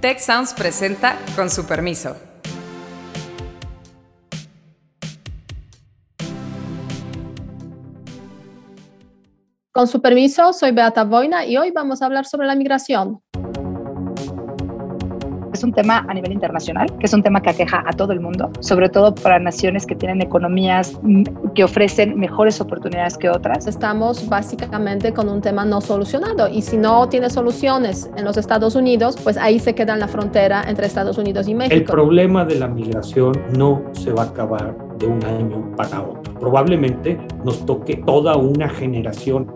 Tech Sounds presenta con su permiso. Con su permiso, soy Beata Boina y hoy vamos a hablar sobre la migración es un tema a nivel internacional, que es un tema que aqueja a todo el mundo, sobre todo para naciones que tienen economías mm, que ofrecen mejores oportunidades que otras. Estamos básicamente con un tema no solucionado y si no tiene soluciones en los Estados Unidos, pues ahí se queda en la frontera entre Estados Unidos y México. El problema de la migración no se va a acabar de un año para otro. Probablemente nos toque toda una generación.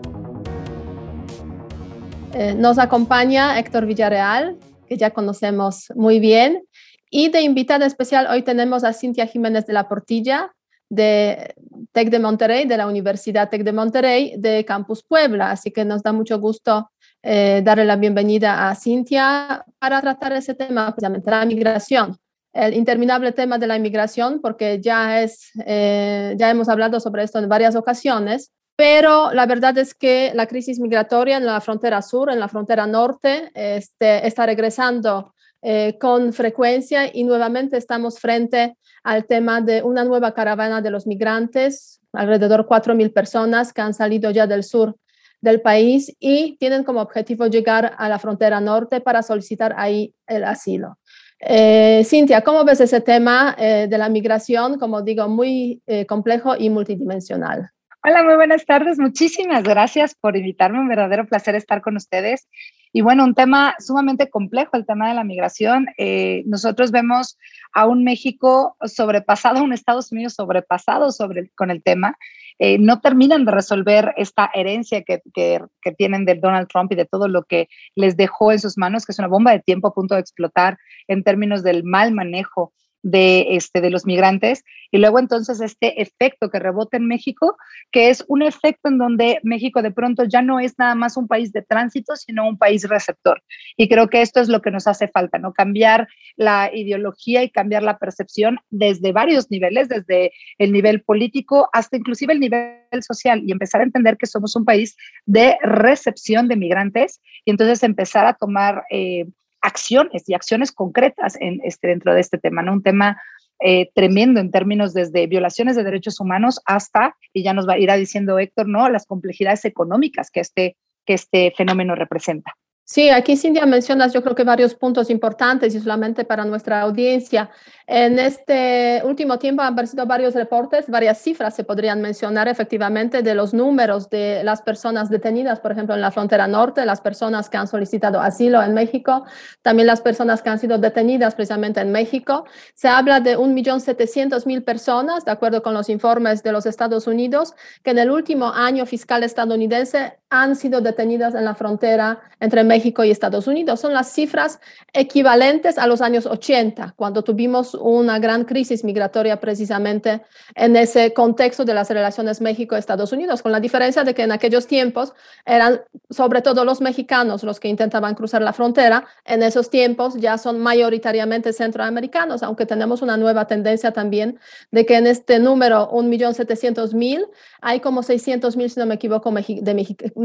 Eh, nos acompaña Héctor Villarreal, que ya conocemos muy bien. Y de invitada especial hoy tenemos a Cintia Jiménez de la Portilla, de TEC de Monterrey, de la Universidad TEC de Monterrey, de Campus Puebla. Así que nos da mucho gusto eh, darle la bienvenida a Cintia para tratar ese tema, precisamente la migración. El interminable tema de la inmigración, porque ya, es, eh, ya hemos hablado sobre esto en varias ocasiones, pero la verdad es que la crisis migratoria en la frontera sur, en la frontera norte, este, está regresando eh, con frecuencia y nuevamente estamos frente al tema de una nueva caravana de los migrantes, alrededor de 4.000 personas que han salido ya del sur del país y tienen como objetivo llegar a la frontera norte para solicitar ahí el asilo. Eh, Cintia, ¿cómo ves ese tema eh, de la migración? Como digo, muy complejo y multidimensional. Hola, muy buenas tardes. Muchísimas gracias por invitarme. Un verdadero placer estar con ustedes. Y bueno, un tema sumamente complejo, el tema de la migración. Eh, nosotros vemos a un México sobrepasado, a un Estados Unidos sobrepasado sobre con el tema. Eh, no terminan de resolver esta herencia que, que, que, tienen de Donald Trump y de todo lo que les dejó en sus manos, que es una bomba de tiempo a punto de explotar en términos del mal manejo de, este, de los migrantes y luego entonces este efecto que rebota en México, que es un efecto en donde México de pronto ya no es nada más un país de tránsito, sino un país receptor. Y creo que esto es lo que nos hace falta, ¿no? Cambiar la ideología y cambiar la percepción desde varios niveles, desde el nivel político hasta inclusive el nivel social y empezar a entender que somos un país de recepción de migrantes y entonces empezar a tomar... Eh, acciones y acciones concretas en este, dentro de este tema, ¿no? Un tema eh, tremendo en términos desde violaciones de derechos humanos hasta, y ya nos va a ir diciendo Héctor, ¿no? Las complejidades económicas que este, que este fenómeno representa. Sí, aquí Cintia mencionas yo creo que varios puntos importantes y solamente para nuestra audiencia. En este último tiempo han aparecido varios reportes, varias cifras se podrían mencionar efectivamente de los números de las personas detenidas, por ejemplo, en la frontera norte, las personas que han solicitado asilo en México, también las personas que han sido detenidas precisamente en México. Se habla de 1.700.000 personas, de acuerdo con los informes de los Estados Unidos, que en el último año fiscal estadounidense han sido detenidas en la frontera entre México y Estados Unidos. Son las cifras equivalentes a los años 80, cuando tuvimos una gran crisis migratoria precisamente en ese contexto de las relaciones México-Estados Unidos, con la diferencia de que en aquellos tiempos eran sobre todo los mexicanos los que intentaban cruzar la frontera, en esos tiempos ya son mayoritariamente centroamericanos, aunque tenemos una nueva tendencia también de que en este número, 1.700.000, hay como 600.000, si no me equivoco, de mexicanos.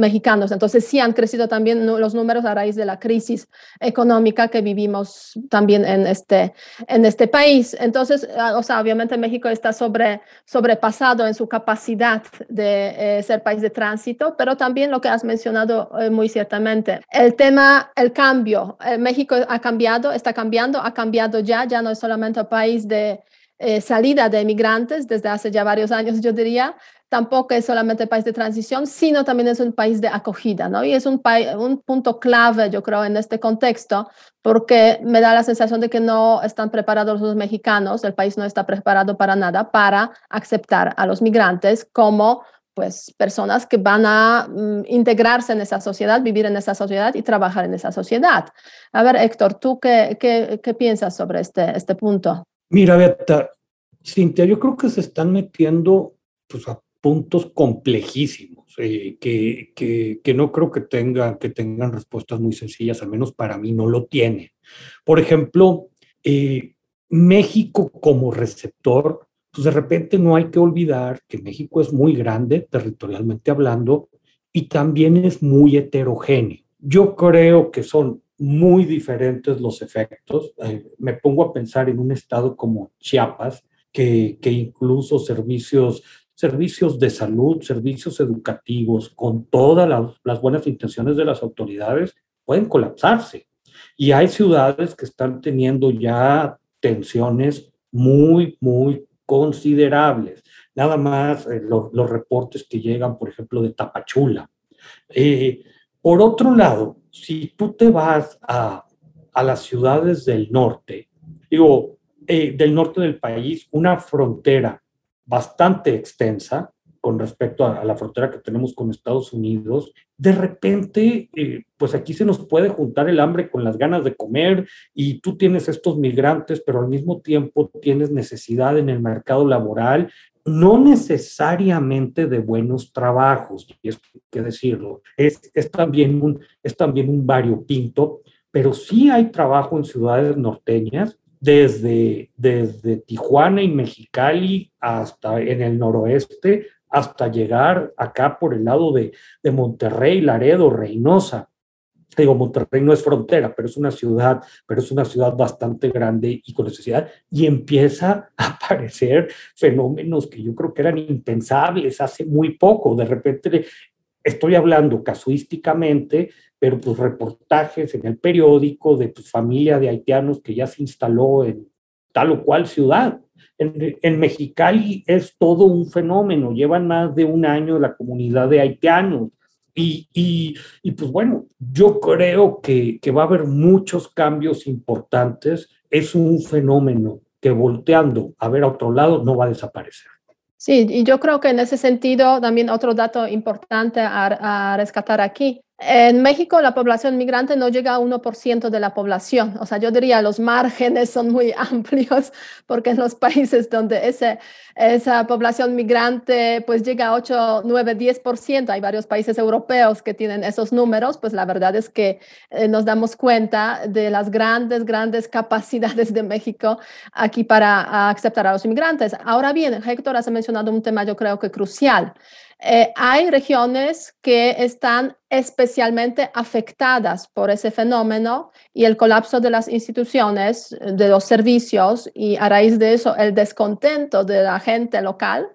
Entonces sí han crecido también los números a raíz de la crisis económica que vivimos también en este, en este país país. Entonces, ah, o sea, obviamente México está sobre, sobrepasado en su capacidad de eh, ser país de tránsito, pero también lo que has mencionado eh, muy ciertamente, el tema, el cambio. Eh, México ha cambiado, está cambiando, ha cambiado ya, ya no es solamente un país de salida de migrantes desde hace ya varios años, yo diría, tampoco es solamente país de transición, sino también es un país de acogida, ¿no? Y es un, un punto clave, yo creo, en este contexto, porque me da la sensación de que no están preparados los mexicanos, el país no está preparado para nada para aceptar a los migrantes como pues personas que van a mm, integrarse en esa sociedad, vivir en esa sociedad y trabajar en esa sociedad. A ver, Héctor, ¿tú qué, qué, qué piensas sobre este, este punto? Mira, Beata, Cintia, yo creo que se están metiendo pues, a puntos complejísimos eh, que, que, que, no creo que tengan, que tengan respuestas muy sencillas, al menos para mí no lo tiene. Por ejemplo, eh, México como receptor, pues de repente no hay que olvidar que México es muy grande territorialmente hablando y también es muy heterogéneo. Yo creo que son muy diferentes los efectos. Eh, me pongo a pensar en un estado como Chiapas, que, que incluso servicios, servicios de salud, servicios educativos, con todas las, las buenas intenciones de las autoridades, pueden colapsarse. Y hay ciudades que están teniendo ya tensiones muy, muy considerables. Nada más eh, los reportes que llegan, por ejemplo, de Tapachula. Eh, por otro lado, si tú te vas a, a las ciudades del norte, digo, eh, del norte del país, una frontera bastante extensa, con respecto a, la frontera que tenemos con Estados Unidos, de repente, eh, pues aquí se nos puede juntar el hambre con las ganas de comer y tú tienes estos migrantes, pero al mismo tiempo tienes necesidad en el mercado laboral, no necesariamente de buenos trabajos, y hay que decirlo, es, es, también un, es también un variopinto, pero sí hay trabajo en ciudades norteñas desde, desde Tijuana y Mexicali hasta en el noroeste, hasta llegar acá por el lado de, de Monterrey, Laredo, Reynosa. Digo, Monterrey no es frontera, pero es una ciudad, pero es una ciudad bastante grande y con necesidad, y empieza a aparecer fenómenos que yo creo que eran impensables hace muy poco. De repente, estoy hablando casuísticamente, pero pues reportajes en el periódico de tu familia de haitianos que ya se instaló en tal o cual ciudad en, Mexicali es todo un fenómeno, llevan más de un año la comunidad de haitianos. Y, y, y pues bueno, yo creo que, que va a haber muchos cambios importantes. Es un fenómeno que volteando a ver a otro lado no va a desaparecer. Sí, y yo creo que en ese sentido también otro dato importante a, a rescatar aquí en México la población migrante no llega a 1% de la población. O sea, yo diría los márgenes son muy amplios porque en los países donde ese, esa población migrante pues llega a 8, 9, 10%, hay varios países europeos que tienen esos números, pues la verdad es que eh, nos damos cuenta de las grandes, grandes capacidades de México aquí para aceptar a los inmigrantes. Ahora bien, Héctor, has mencionado un tema yo creo que crucial. Eh, hay regiones que están especialmente afectadas por ese fenómeno y el colapso de las instituciones, de los servicios y a raíz de eso el descontento de la gente local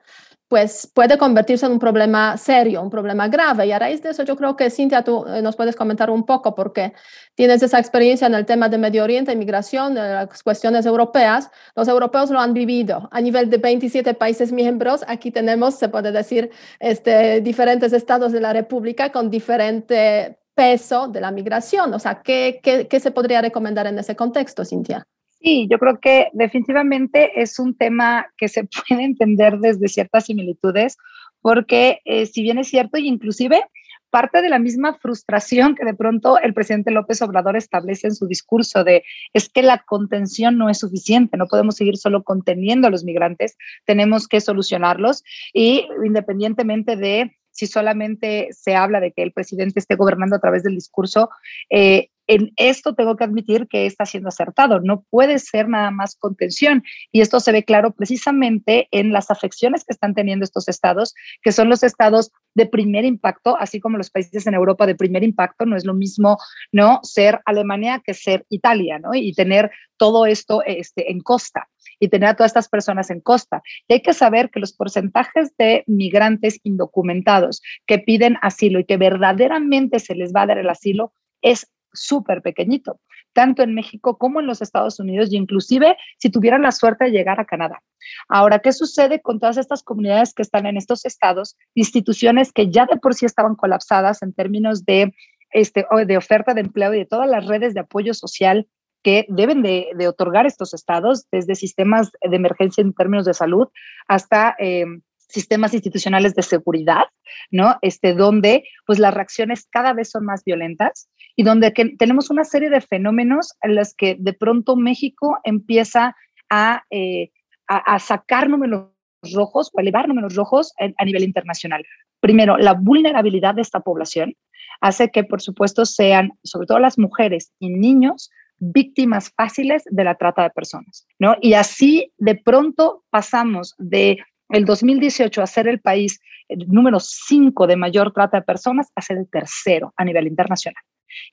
pues puede convertirse en un problema serio, un problema grave. Y a raíz de eso yo creo que Cintia, tú eh, nos puedes comentar un poco porque tienes esa experiencia en el tema de Medio Oriente, inmigración, las cuestiones europeas. Los europeos lo han vivido a nivel de 27 países miembros. Aquí tenemos, se puede decir, este, diferentes estados de la República con diferente peso de la migración. O sea, ¿qué, qué, qué se podría recomendar en ese contexto, Cintia? Sí, yo creo que definitivamente es un tema que se puede entender desde ciertas similitudes, porque eh, si bien es cierto, y inclusive parte de la misma frustración que de pronto el presidente López Obrador establece en su discurso de es que la contención no es suficiente, no podemos seguir solo conteniendo a los migrantes, tenemos que solucionarlos y independientemente de si solamente se habla de que el presidente esté gobernando a través del discurso, eh, en esto tengo que admitir que está siendo acertado. No puede ser nada más contención. Y esto se ve claro precisamente en las afecciones que están teniendo estos estados, que son los estados de primer impacto, así como los países en Europa de primer impacto. No es lo mismo no ser Alemania que ser Italia, ¿no? Y tener todo esto este, en costa y tener a todas estas personas en costa. Y hay que saber que los porcentajes de migrantes indocumentados que piden asilo y que verdaderamente se les va a dar el asilo es súper pequeñito, tanto en México como en los Estados Unidos y inclusive si tuvieran la suerte de llegar a Canadá. Ahora, ¿qué sucede con todas estas comunidades que están en estos estados, instituciones que ya de por sí estaban colapsadas en términos de, este, de oferta de empleo y de todas las redes de apoyo social que deben de, otorgar estos estados, desde sistemas de emergencia en términos de salud hasta... Eh, sistemas institucionales de seguridad, ¿no? Este, donde pues las reacciones cada vez son más violentas y donde que tenemos una serie de fenómenos en los que de pronto México empieza a, eh, a, sacar números rojos o elevar números rojos a nivel internacional. Primero, la vulnerabilidad de esta población hace que, por supuesto, sean, sobre todo las mujeres y niños, víctimas fáciles de la trata de personas, ¿no? Y así de pronto pasamos de el 2018 a ser el país número 5 de mayor trata de personas a ser el tercero a nivel internacional.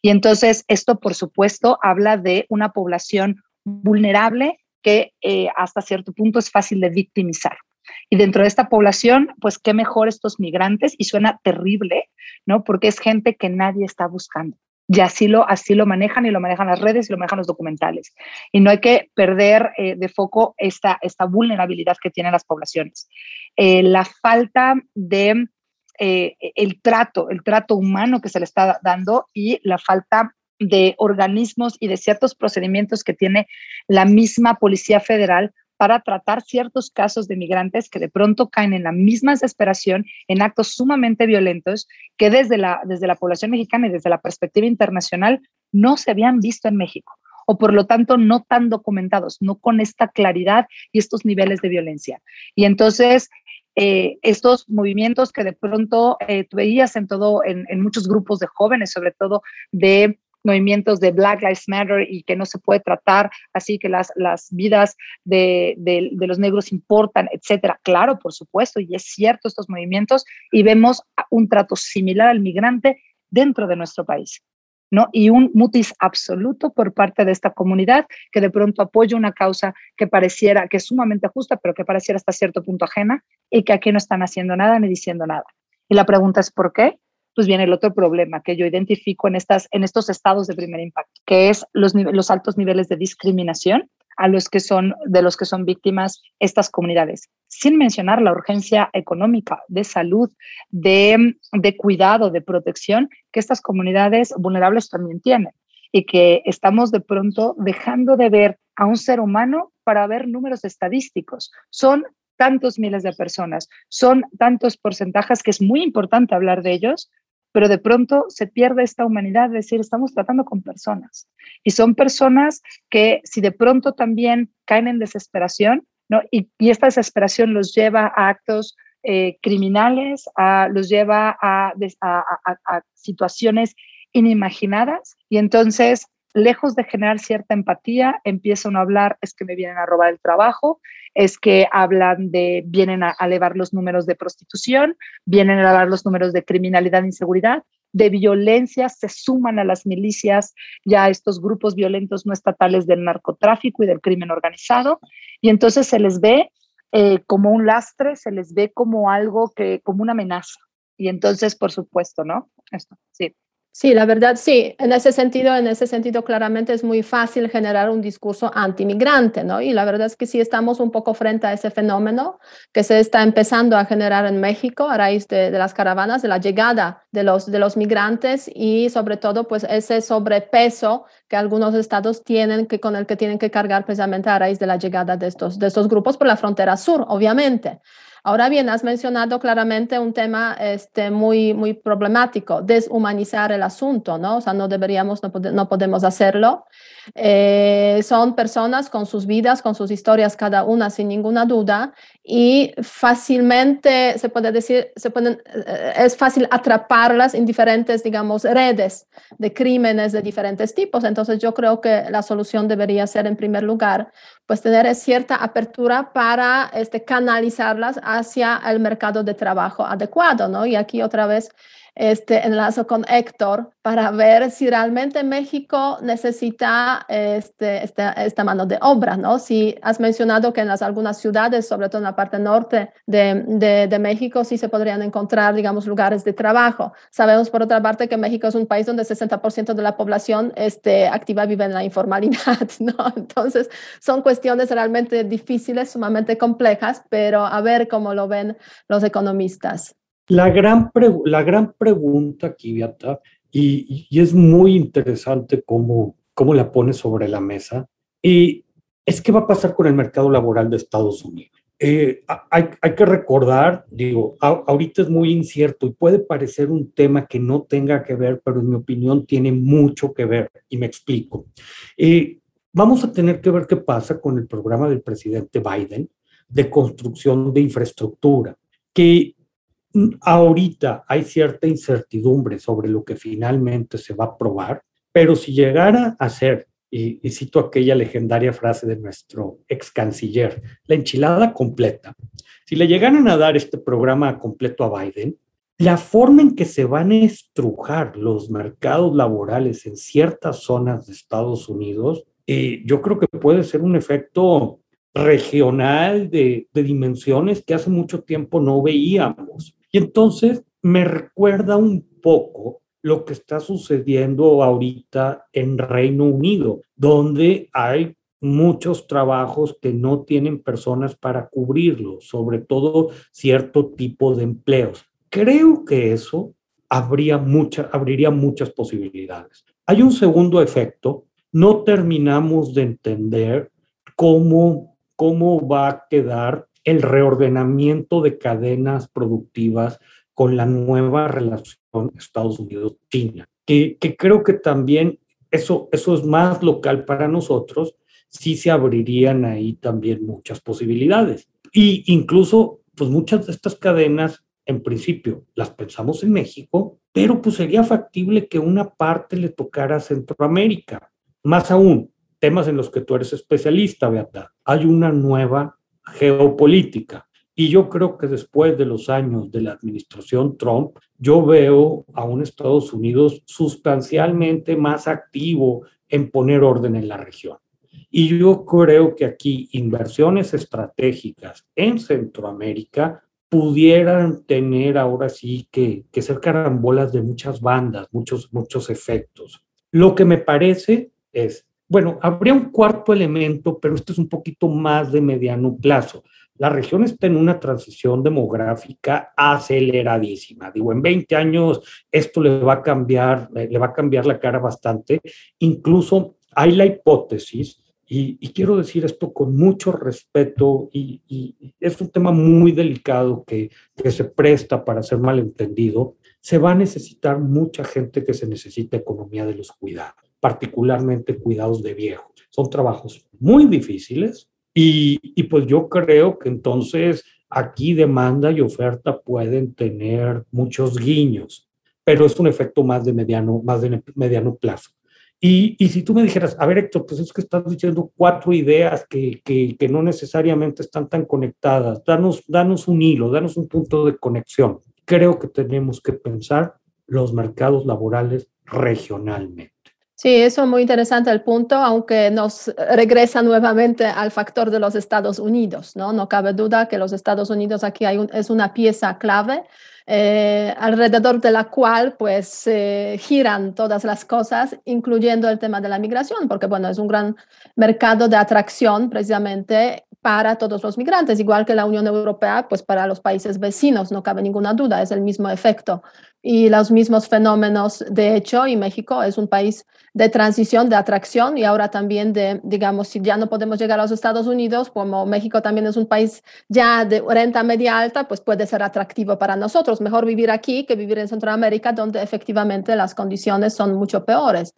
Y entonces esto, por supuesto, habla de una población vulnerable que eh, hasta cierto punto es fácil de victimizar. Y dentro de esta población, pues qué mejor estos migrantes, y suena terrible, ¿no? Porque es gente que nadie está buscando. Y así lo, así lo manejan y lo manejan las redes y lo manejan los documentales. Y no hay que perder eh, de foco esta, esta vulnerabilidad que tienen las poblaciones. Eh, la falta de el trato, el trato humano que se le está dando y la falta de organismos y de ciertos procedimientos que tiene la misma Policía Federal para tratar ciertos casos de migrantes que de pronto caen en la misma desesperación, en actos sumamente violentos que desde la, desde la población mexicana y desde la perspectiva internacional no se habían visto en México o por lo tanto no tan documentados, no con esta claridad y estos niveles de violencia. Y entonces eh, estos movimientos que de pronto eh, veías en todo, en, muchos grupos de jóvenes, sobre todo de movimientos de Black Lives Matter y que no se puede tratar así que las, las vidas de, de, los negros importan, etcétera. Claro, por supuesto, y es cierto estos movimientos y vemos un trato similar al migrante dentro de nuestro país. ¿no? Y un mutis absoluto por parte de esta comunidad que de pronto apoya una causa que pareciera, que es sumamente justa, pero que pareciera hasta cierto punto ajena y que aquí no están haciendo nada ni diciendo nada. Y la pregunta es ¿por qué? Pues viene el otro problema que yo identifico en, estas, en estos estados de primer impacto, que es los, los altos niveles de discriminación a los que son, de los que son víctimas estas comunidades, sin mencionar la urgencia económica, de salud, de, de cuidado, de protección que estas comunidades vulnerables también tienen y que estamos de pronto dejando de ver a un ser humano para ver números estadísticos. Son tantos miles de personas, son tantos porcentajes que es muy importante hablar de ellos, pero de pronto se pierde esta humanidad, es decir, estamos tratando con personas. Y son personas que si de pronto también caen en desesperación, ¿no? y, esta desesperación los lleva a actos eh, criminales, a, los lleva a, a situaciones inimaginadas, y entonces lejos de generar cierta empatía, empiezan a hablar, es que me vienen a robar el trabajo, es que hablan de, vienen a elevar los números de prostitución, vienen a elevar los números de criminalidad e inseguridad, de violencia, se suman a las milicias ya estos grupos violentos no estatales del narcotráfico y del crimen organizado, y entonces se les ve eh, como un lastre, se les ve como algo que, como una amenaza. Y entonces, por supuesto, ¿no? Esto, sí. Sí, la verdad, sí, en ese sentido, en ese sentido, claramente es muy fácil generar un discurso antimigrante, ¿no? Y la verdad es que sí estamos un poco frente a ese fenómeno que se está empezando a generar en México a raíz de, las caravanas, de la llegada de los, de los migrantes y sobre todo, pues ese sobrepeso que algunos estados tienen, que con el que tienen que cargar precisamente a raíz de la llegada de estos, de estos grupos por la frontera sur, obviamente. Ahora bien, has mencionado claramente un tema este, muy, muy problemático, deshumanizar el asunto, ¿no? O sea, no deberíamos, no, no podemos hacerlo. Eh, son personas con sus vidas, con sus historias, cada una sin ninguna duda, y fácilmente se puede decir, se pueden, eh, es fácil atraparlas en diferentes, digamos, redes de crímenes de diferentes tipos. Entonces, yo creo que la solución debería ser, en primer lugar, pues tener cierta apertura para este, canalizarlas hacia el mercado de trabajo adecuado, ¿no? Y aquí otra vez este, enlazo con Héctor para ver si realmente México necesita este, esta, mano de obra, ¿no? Si has mencionado que en las, algunas ciudades, sobre todo en la parte norte de, México, sí se podrían encontrar, digamos, lugares de trabajo. Sabemos, por otra parte, que México es un país donde el 60% de la población este, activa vive en la informalidad, ¿no? Entonces, son cuestiones realmente difíciles, sumamente complejas, pero a ver cómo lo ven los economistas. La gran, la gran pregunta aquí, Beata, y, y, es muy interesante cómo, cómo la pone sobre la mesa, y es qué va a pasar con el mercado laboral de Estados Unidos. Eh, hay, hay, que recordar, digo, ahorita es muy incierto y puede parecer un tema que no tenga que ver, pero en mi opinión tiene mucho que ver y me explico. Eh, vamos a tener que ver qué pasa con el programa del presidente Biden de construcción de infraestructura, que Ahorita hay cierta incertidumbre sobre lo que finalmente se va a aprobar, pero si llegara a ser, y, cito aquella legendaria frase de nuestro ex canciller, la enchilada completa, si le llegaran a dar este programa completo a Biden, la forma en que se van a estrujar los mercados laborales en ciertas zonas de Estados Unidos, eh, yo creo que puede ser un efecto regional de dimensiones que hace mucho tiempo no veíamos. Y entonces me recuerda un poco lo que está sucediendo ahorita en Reino Unido, donde hay muchos trabajos que no tienen personas para cubrirlos, sobre todo cierto tipo de empleos. Creo que eso habría mucha, abriría muchas posibilidades. Hay un segundo efecto, no terminamos de entender cómo, cómo va a quedar el reordenamiento de cadenas productivas con la nueva relación Estados Unidos-China, que, creo que también eso, eso es más local para nosotros, sí se abrirían ahí también muchas posibilidades. Y incluso, pues muchas de estas cadenas, en principio, las pensamos en México, pero pues sería factible que una parte le tocara a Centroamérica. Más aún, temas en los que tú eres especialista, Beata, hay una nueva geopolítica. Y yo creo que después de los años de la administración Trump, yo veo a un Estados Unidos sustancialmente más activo en poner orden en la región. Y yo creo que aquí inversiones estratégicas en Centroamérica pudieran tener ahora sí que, que ser carambolas de muchas bandas, muchos, muchos efectos. Lo que me parece es, bueno, habría un cuarto elemento, pero este es un poquito más de mediano plazo. La región está en una transición demográfica aceleradísima. Digo, en 20 años esto le va a cambiar, le va a cambiar la cara bastante. Incluso hay la hipótesis y, quiero decir esto con mucho respeto y, es un tema muy delicado que, que, se presta para ser malentendido. Se va a necesitar mucha gente que se necesita economía de los cuidados, particularmente cuidados de viejos. Son trabajos muy difíciles y, y pues yo creo que entonces aquí demanda y oferta pueden tener muchos guiños, pero es un efecto más de mediano, más de mediano plazo. Y, y, si tú me dijeras, a ver Héctor, pues es que estás diciendo cuatro ideas que, que, que, no necesariamente están tan conectadas, danos, danos un hilo, danos un punto de conexión. Creo que tenemos que pensar los mercados laborales regionalmente. Sí, eso es muy interesante el punto, aunque nos regresa nuevamente al factor de los Estados Unidos, ¿no? No cabe duda que los Estados Unidos aquí hay un, es una pieza clave eh, alrededor de la cual pues eh, giran todas las cosas, incluyendo el tema de la migración, porque bueno, es un gran mercado de atracción precisamente para todos los migrantes, igual que la Unión Europea, pues para los países vecinos, no cabe ninguna duda, es el mismo efecto y los mismos fenómenos. De hecho, y México es un país de transición, de atracción y ahora también de, digamos, si ya no podemos llegar a los Estados Unidos, como México también es un país ya de renta media alta, pues puede ser atractivo para nosotros. Mejor vivir aquí que vivir en Centroamérica, donde efectivamente las condiciones son mucho peores.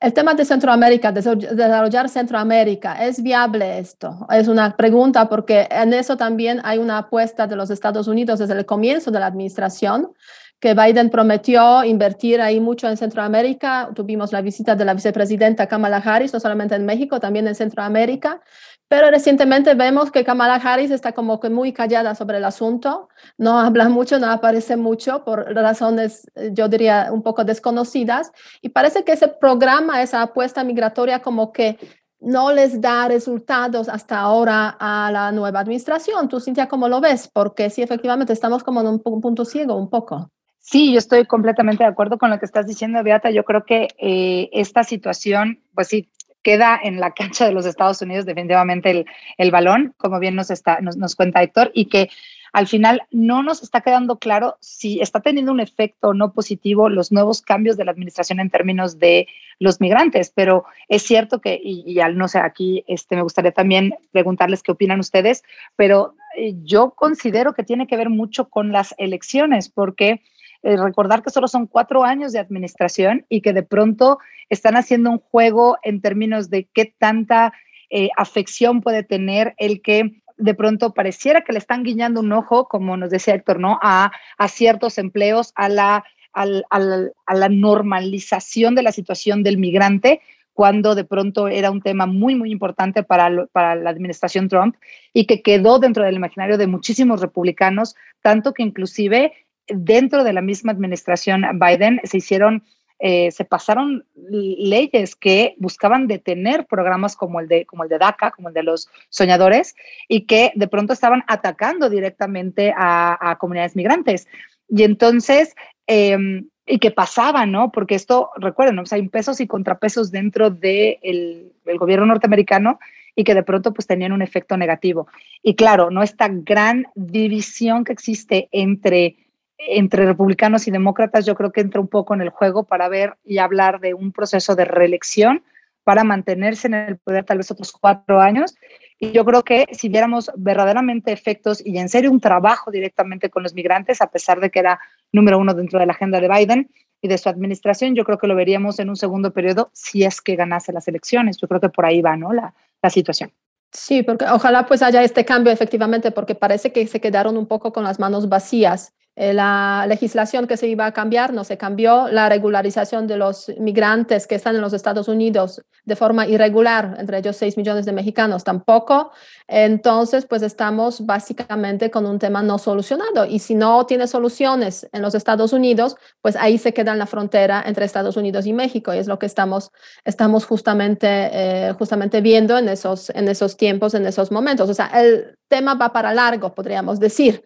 El tema de Centroamérica, desarrollar Centroamérica, ¿es viable esto? Es una pregunta porque en eso también hay una apuesta de los Estados Unidos desde el comienzo de la administración que Biden prometió invertir ahí mucho en Centroamérica. Tuvimos la visita de la vicepresidenta Kamala Harris, no solamente en México, también en Centroamérica. Pero recientemente vemos que Kamala Harris está como que muy callada sobre el asunto, no habla mucho, no aparece mucho por razones, yo diría, un poco desconocidas. Y parece que ese programa, esa apuesta migratoria, como que no les da resultados hasta ahora a la nueva administración. Tú, Cintia, ¿cómo lo ves? Porque sí, efectivamente, estamos como en un punto ciego un poco. Sí, yo estoy completamente de acuerdo con lo que estás diciendo, Beata. Yo creo que eh, esta situación, pues sí, queda en la cancha de los Estados Unidos definitivamente el, el balón, como bien nos, está, nos, nos, cuenta Héctor, y que al final no nos está quedando claro si está teniendo un efecto no positivo los nuevos cambios de la administración en términos de los migrantes, pero es cierto que, y, y al no sé, aquí este, me gustaría también preguntarles qué opinan ustedes, pero eh, yo considero que tiene que ver mucho con las elecciones, porque eh, recordar que solo son cuatro años de administración y que de pronto están haciendo un juego en términos de qué tanta eh, afección puede tener el que de pronto pareciera que le están guiñando un ojo, como nos decía Héctor, ¿no? A, a ciertos empleos, a la, a, la normalización de la situación del migrante, cuando de pronto era un tema muy, muy importante para, para la administración Trump y que quedó dentro del imaginario de muchísimos republicanos, tanto que inclusive dentro de la misma administración Biden se hicieron eh, se pasaron leyes que buscaban detener programas como el, de, como el de DACA, como el de los soñadores, y que de pronto estaban atacando directamente a, comunidades migrantes. Y entonces, em, y que pasaba, ¿no? Porque esto, recuerden, ¿no? hay pesos y contrapesos dentro del de gobierno norteamericano y que de pronto pues tenían un efecto negativo. Y claro, ¿no? Esta gran división que existe entre entre republicanos y demócratas, yo creo que entra un poco en el juego para ver y hablar de un proceso de reelección para mantenerse en el poder tal vez otros cuatro años. Y yo creo que si viéramos verdaderamente efectos y en serio un trabajo directamente con los migrantes, a pesar de que era número uno dentro de la agenda de Biden y de su administración, yo creo que lo veríamos en un segundo periodo si es que ganase las elecciones. Yo creo que por ahí va ¿no? la, la situación. Sí, porque ojalá pues haya este cambio efectivamente, porque parece que se quedaron un poco con las manos vacías la legislación que se iba a cambiar no se cambió, la regularización de los migrantes que están en los Estados Unidos de forma irregular, entre ellos 6 millones de mexicanos tampoco. Entonces, pues estamos básicamente con un tema no solucionado y si no tiene soluciones en los Estados Unidos, pues ahí se queda en la frontera entre Estados Unidos y México y es lo que estamos, estamos justamente, eh, justamente viendo en esos, en esos tiempos, en esos momentos. O sea, el tema va para largo, podríamos decir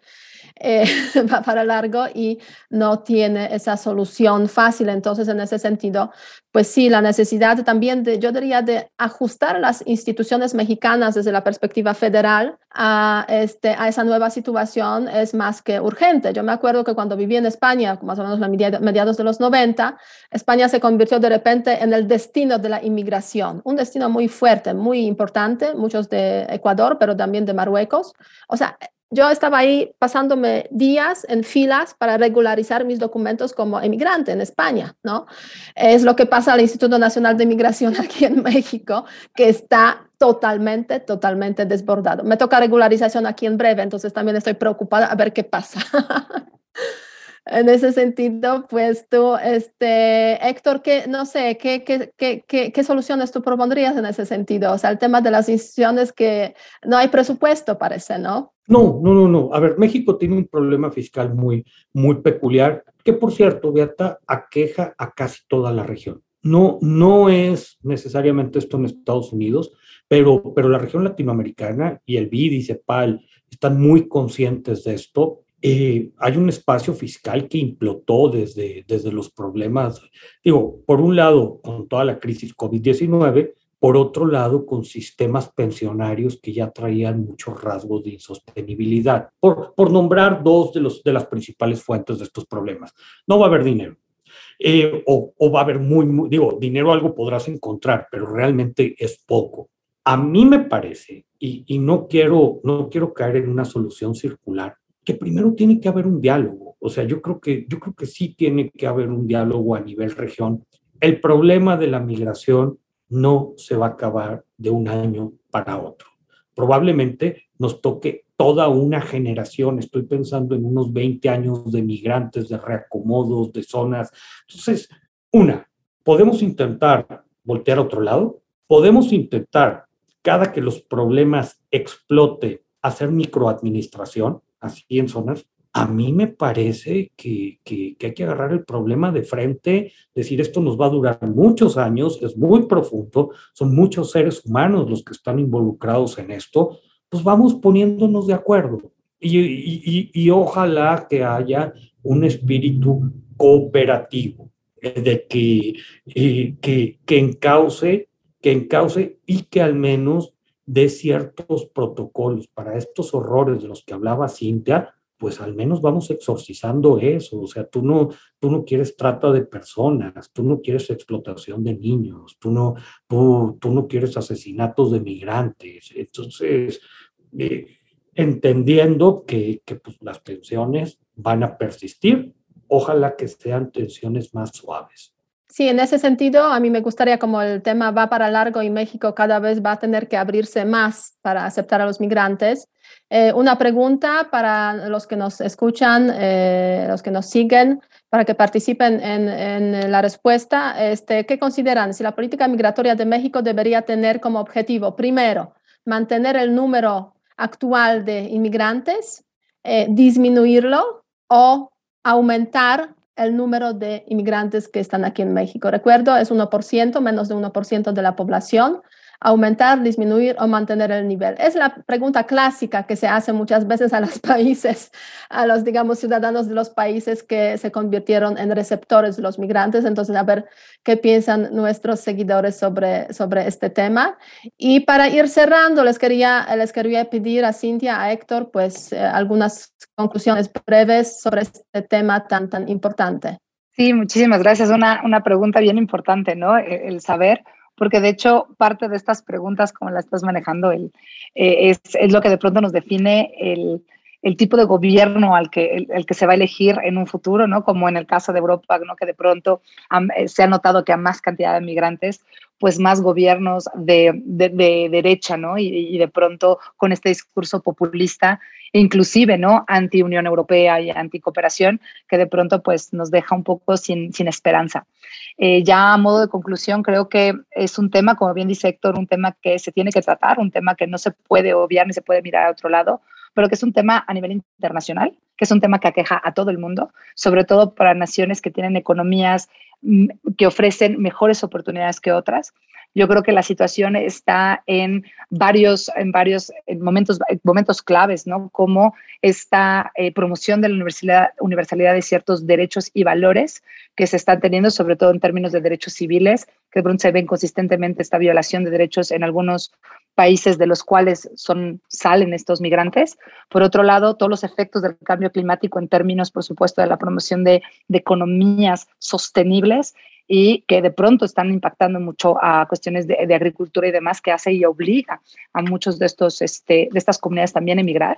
eh, va para largo y no tiene esa solución fácil. Entonces, en ese sentido, pues sí, la necesidad también de, yo diría, de ajustar las instituciones mexicanas desde la perspectiva federal a, este, a esa nueva situación es más que urgente. Yo me acuerdo que cuando viví en España, más o menos a mediados de los 90, España se convirtió de repente en el destino de la inmigración, un destino muy fuerte, muy importante, muchos de Ecuador, pero también de Marruecos. O sea, yo estaba ahí pasándome días en filas para regularizar mis documentos como emigrante en España, ¿no? Es lo que pasa al Instituto Nacional de Migración aquí en México, que está totalmente, totalmente desbordado. Me toca regularización aquí en breve, entonces también estoy preocupada a ver qué pasa. en ese sentido, pues tú, este, Héctor, ¿qué, no sé, ¿qué, qué, qué, qué, soluciones tú propondrías en ese sentido? O sea, el tema de las instituciones que no hay presupuesto, parece, ¿no? No, no, no, no. A ver, México tiene un problema fiscal muy, muy peculiar, que por cierto, Beata, aqueja a casi toda la región. No, no es necesariamente esto en Estados Unidos, pero, pero la región latinoamericana y el BID y CEPAL están muy conscientes de esto eh, hay un espacio fiscal que implotó desde, desde los problemas, digo, por un lado con toda la crisis COVID-19, por otro lado con sistemas pensionarios que ya traían muchos rasgos de insostenibilidad, por, por nombrar dos de, los, de las principales fuentes de estos problemas. No va a haber dinero. Eh, o, o, va a haber muy, muy, digo, dinero algo podrás encontrar, pero realmente es poco. A mí me parece, y, y no, quiero, no quiero caer en una solución circular, que primero tiene que haber un diálogo. O sea, yo creo que, yo creo que sí tiene que haber un diálogo a nivel región. El problema de la migración no se va a acabar de un año para otro. Probablemente nos toque toda una generación, estoy pensando en unos 20 años de migrantes, de reacomodos, de zonas. Entonces, una, podemos intentar voltear a otro lado, podemos intentar, cada que los problemas explote, hacer microadministración, así en zonas, a mí me parece que, que, hay que agarrar el problema de frente, decir esto nos va a durar muchos años, es muy profundo, son muchos seres humanos los que están involucrados en esto, pues vamos poniéndonos de acuerdo. Y, ojalá que haya un espíritu cooperativo, eh, de que, eh, que, que encauce, que encauce y que al menos de ciertos protocolos para estos horrores de los que hablaba Cintia, pues al menos vamos exorcizando eso. O sea, tú no, tú no quieres trata de personas, tú no quieres explotación de niños, tú no, tú, tú no quieres asesinatos de migrantes. Entonces, eh, entendiendo que, que pues, las tensiones van a persistir, ojalá que sean tensiones más suaves. Sí, en ese sentido, a mí me gustaría, como el tema va para largo y México cada vez va a tener que abrirse más para aceptar a los migrantes. Eh, una pregunta para los que nos escuchan, eh, los que nos siguen, para que participen en, la respuesta. Este, ¿Qué consideran si la política migratoria de México debería tener como objetivo, primero, mantener el número actual de inmigrantes, eh, disminuirlo o aumentar el número de inmigrantes que están aquí en México. Recuerdo, es 1%, menos de 1% de la población aumentar, disminuir o mantener el nivel? Es la pregunta clásica que se hace muchas veces a los países, a los, digamos, ciudadanos de los países que se convirtieron en receptores de los migrantes. Entonces, a ver qué piensan nuestros seguidores sobre, sobre este tema. Y para ir cerrando, les quería, les quería pedir a Cintia, a Héctor, pues eh, algunas conclusiones breves sobre este tema tan, tan importante. Sí, muchísimas gracias. Una, una pregunta bien importante, ¿no? el saber porque de hecho parte de estas preguntas, como la estás manejando, el, eh, es, es, lo que de pronto nos define el, el tipo de gobierno al que, el, que se va a elegir en un futuro, ¿no? Como en el caso de Europa, ¿no? Que de pronto eh, se ha notado que a más cantidad de migrantes, pues más gobiernos de, de, derecha, ¿no? Y, de pronto con este discurso populista inclusive, ¿no? Anti Unión Europea y anti cooperación, que de pronto pues nos deja un poco sin, sin esperanza. Eh, ya a modo de conclusión, creo que es un tema, como bien dice Héctor, un tema que se tiene que tratar, un tema que no se puede obviar ni se puede mirar a otro lado, pero que es un tema a nivel internacional, que es un tema que aqueja a todo el mundo, sobre todo para naciones que tienen economías mm, que ofrecen mejores oportunidades que otras yo creo que la situación está en varios, en varios momentos, momentos claves, ¿no? Como esta eh, promoción de la universalidad, de ciertos derechos y valores que se están teniendo, sobre todo en términos de derechos civiles, que de pronto se ven consistentemente esta violación de derechos en algunos países de los cuales son, salen estos migrantes. Por otro lado, todos los efectos del cambio climático en términos, por supuesto, de la promoción de, de economías sostenibles y que de pronto están impactando mucho a cuestiones de, agricultura y demás que hace y obliga a muchos de, estos, este, de estas comunidades también a emigrar.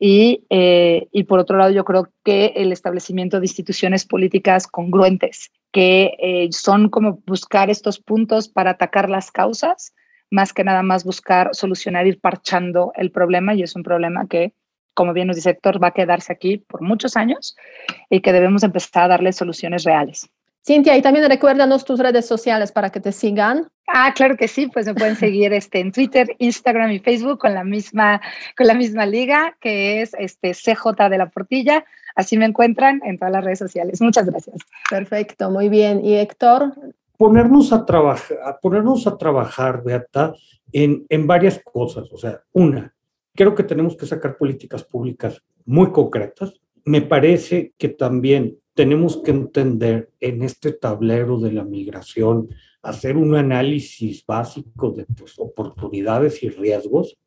Y, eh, y, por otro lado, yo creo que el establecimiento de instituciones políticas congruentes, que eh, son como buscar estos puntos para atacar las causas, más que nada más buscar solucionar, ir parchando el problema, y es un problema que, como bien nos dice Héctor, va a quedarse aquí por muchos años y que debemos empezar a darle soluciones reales. Cintia, y también recuérdanos tus redes sociales para que te sigan. Ah, claro que sí, pues me pueden seguir este, en Twitter, Instagram y Facebook con la misma, con la misma liga, que es este CJ de la Portilla. Así me encuentran en todas las redes sociales. Muchas gracias. Perfecto, muy bien. ¿Y Héctor? Ponernos a trabajar, ponernos a trabajar, Beata, en, en varias cosas. O sea, una, creo que tenemos que sacar políticas públicas muy concretas. Me parece que también tenemos que entender en este tablero de la migración, hacer un análisis básico de pues, oportunidades y riesgos.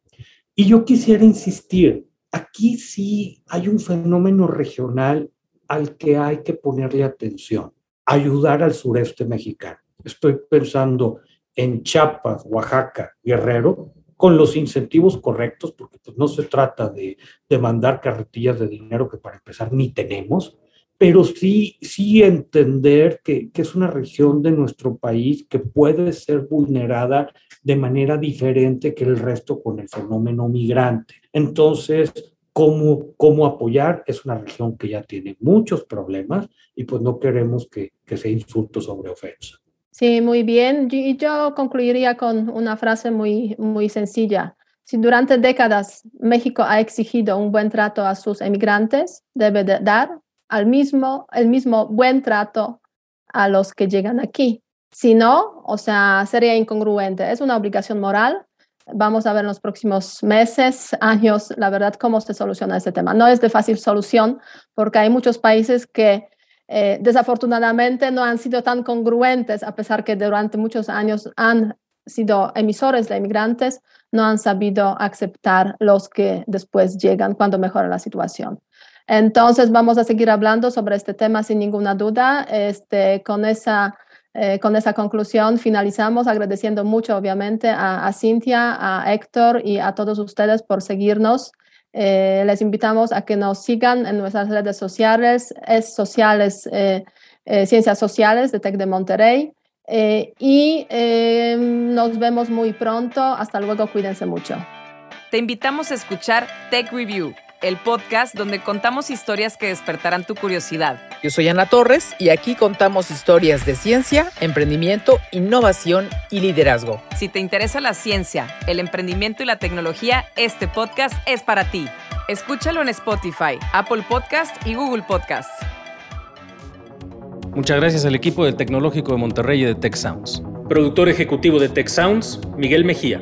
Y yo quisiera insistir, aquí sí hay un fenómeno regional al que hay que ponerle atención, ayudar al sureste mexicano. Estoy pensando en Chiapas, Oaxaca, Guerrero, con los incentivos correctos, porque pues, no se trata de, de mandar carretillas de dinero que para empezar ni tenemos, pero sí, sí entender que, que, es una región de nuestro país que puede ser vulnerada de manera diferente que el resto con el fenómeno migrante. Entonces, ¿cómo, cómo apoyar? Es una región que ya tiene muchos problemas y pues no queremos que, que sea insulto sobre ofensa. Sí, muy bien. Y yo concluiría con una frase muy, muy sencilla. Si durante décadas México ha exigido un buen trato a sus emigrantes, debe de dar al mismo, el mismo buen trato a los que llegan aquí. Si no, o sea, sería incongruente. Es una obligación moral. Vamos a ver en los próximos meses, años, la verdad, cómo se soluciona este tema. No es de fácil solución porque hay muchos países que eh, desafortunadamente no han sido tan congruentes, a pesar que durante muchos años han sido emisores de inmigrantes, no han sabido aceptar los que después llegan cuando mejora la situación. Entonces vamos a seguir hablando sobre este tema sin ninguna duda. Este, con, esa, eh, con esa conclusión finalizamos agradeciendo mucho obviamente a, a, Cintia, a Héctor y a todos ustedes por seguirnos. Eh, les invitamos a que nos sigan en nuestras redes sociales, es sociales, eh, Ciencias Sociales de TEC de Monterrey. y nos vemos muy pronto. Hasta luego, cuídense mucho. Te invitamos a escuchar Tech Review el podcast donde contamos historias que despertarán tu curiosidad. Yo soy Ana Torres y aquí contamos historias de ciencia, emprendimiento, innovación y liderazgo. Si te interesa la ciencia, el emprendimiento y la tecnología, este podcast es para ti. Escúchalo en Spotify, Apple Podcast y Google Podcasts. Muchas gracias al equipo del Tecnológico de Monterrey y de Tech Sounds. Productor ejecutivo de Tech Sounds, Miguel Mejía.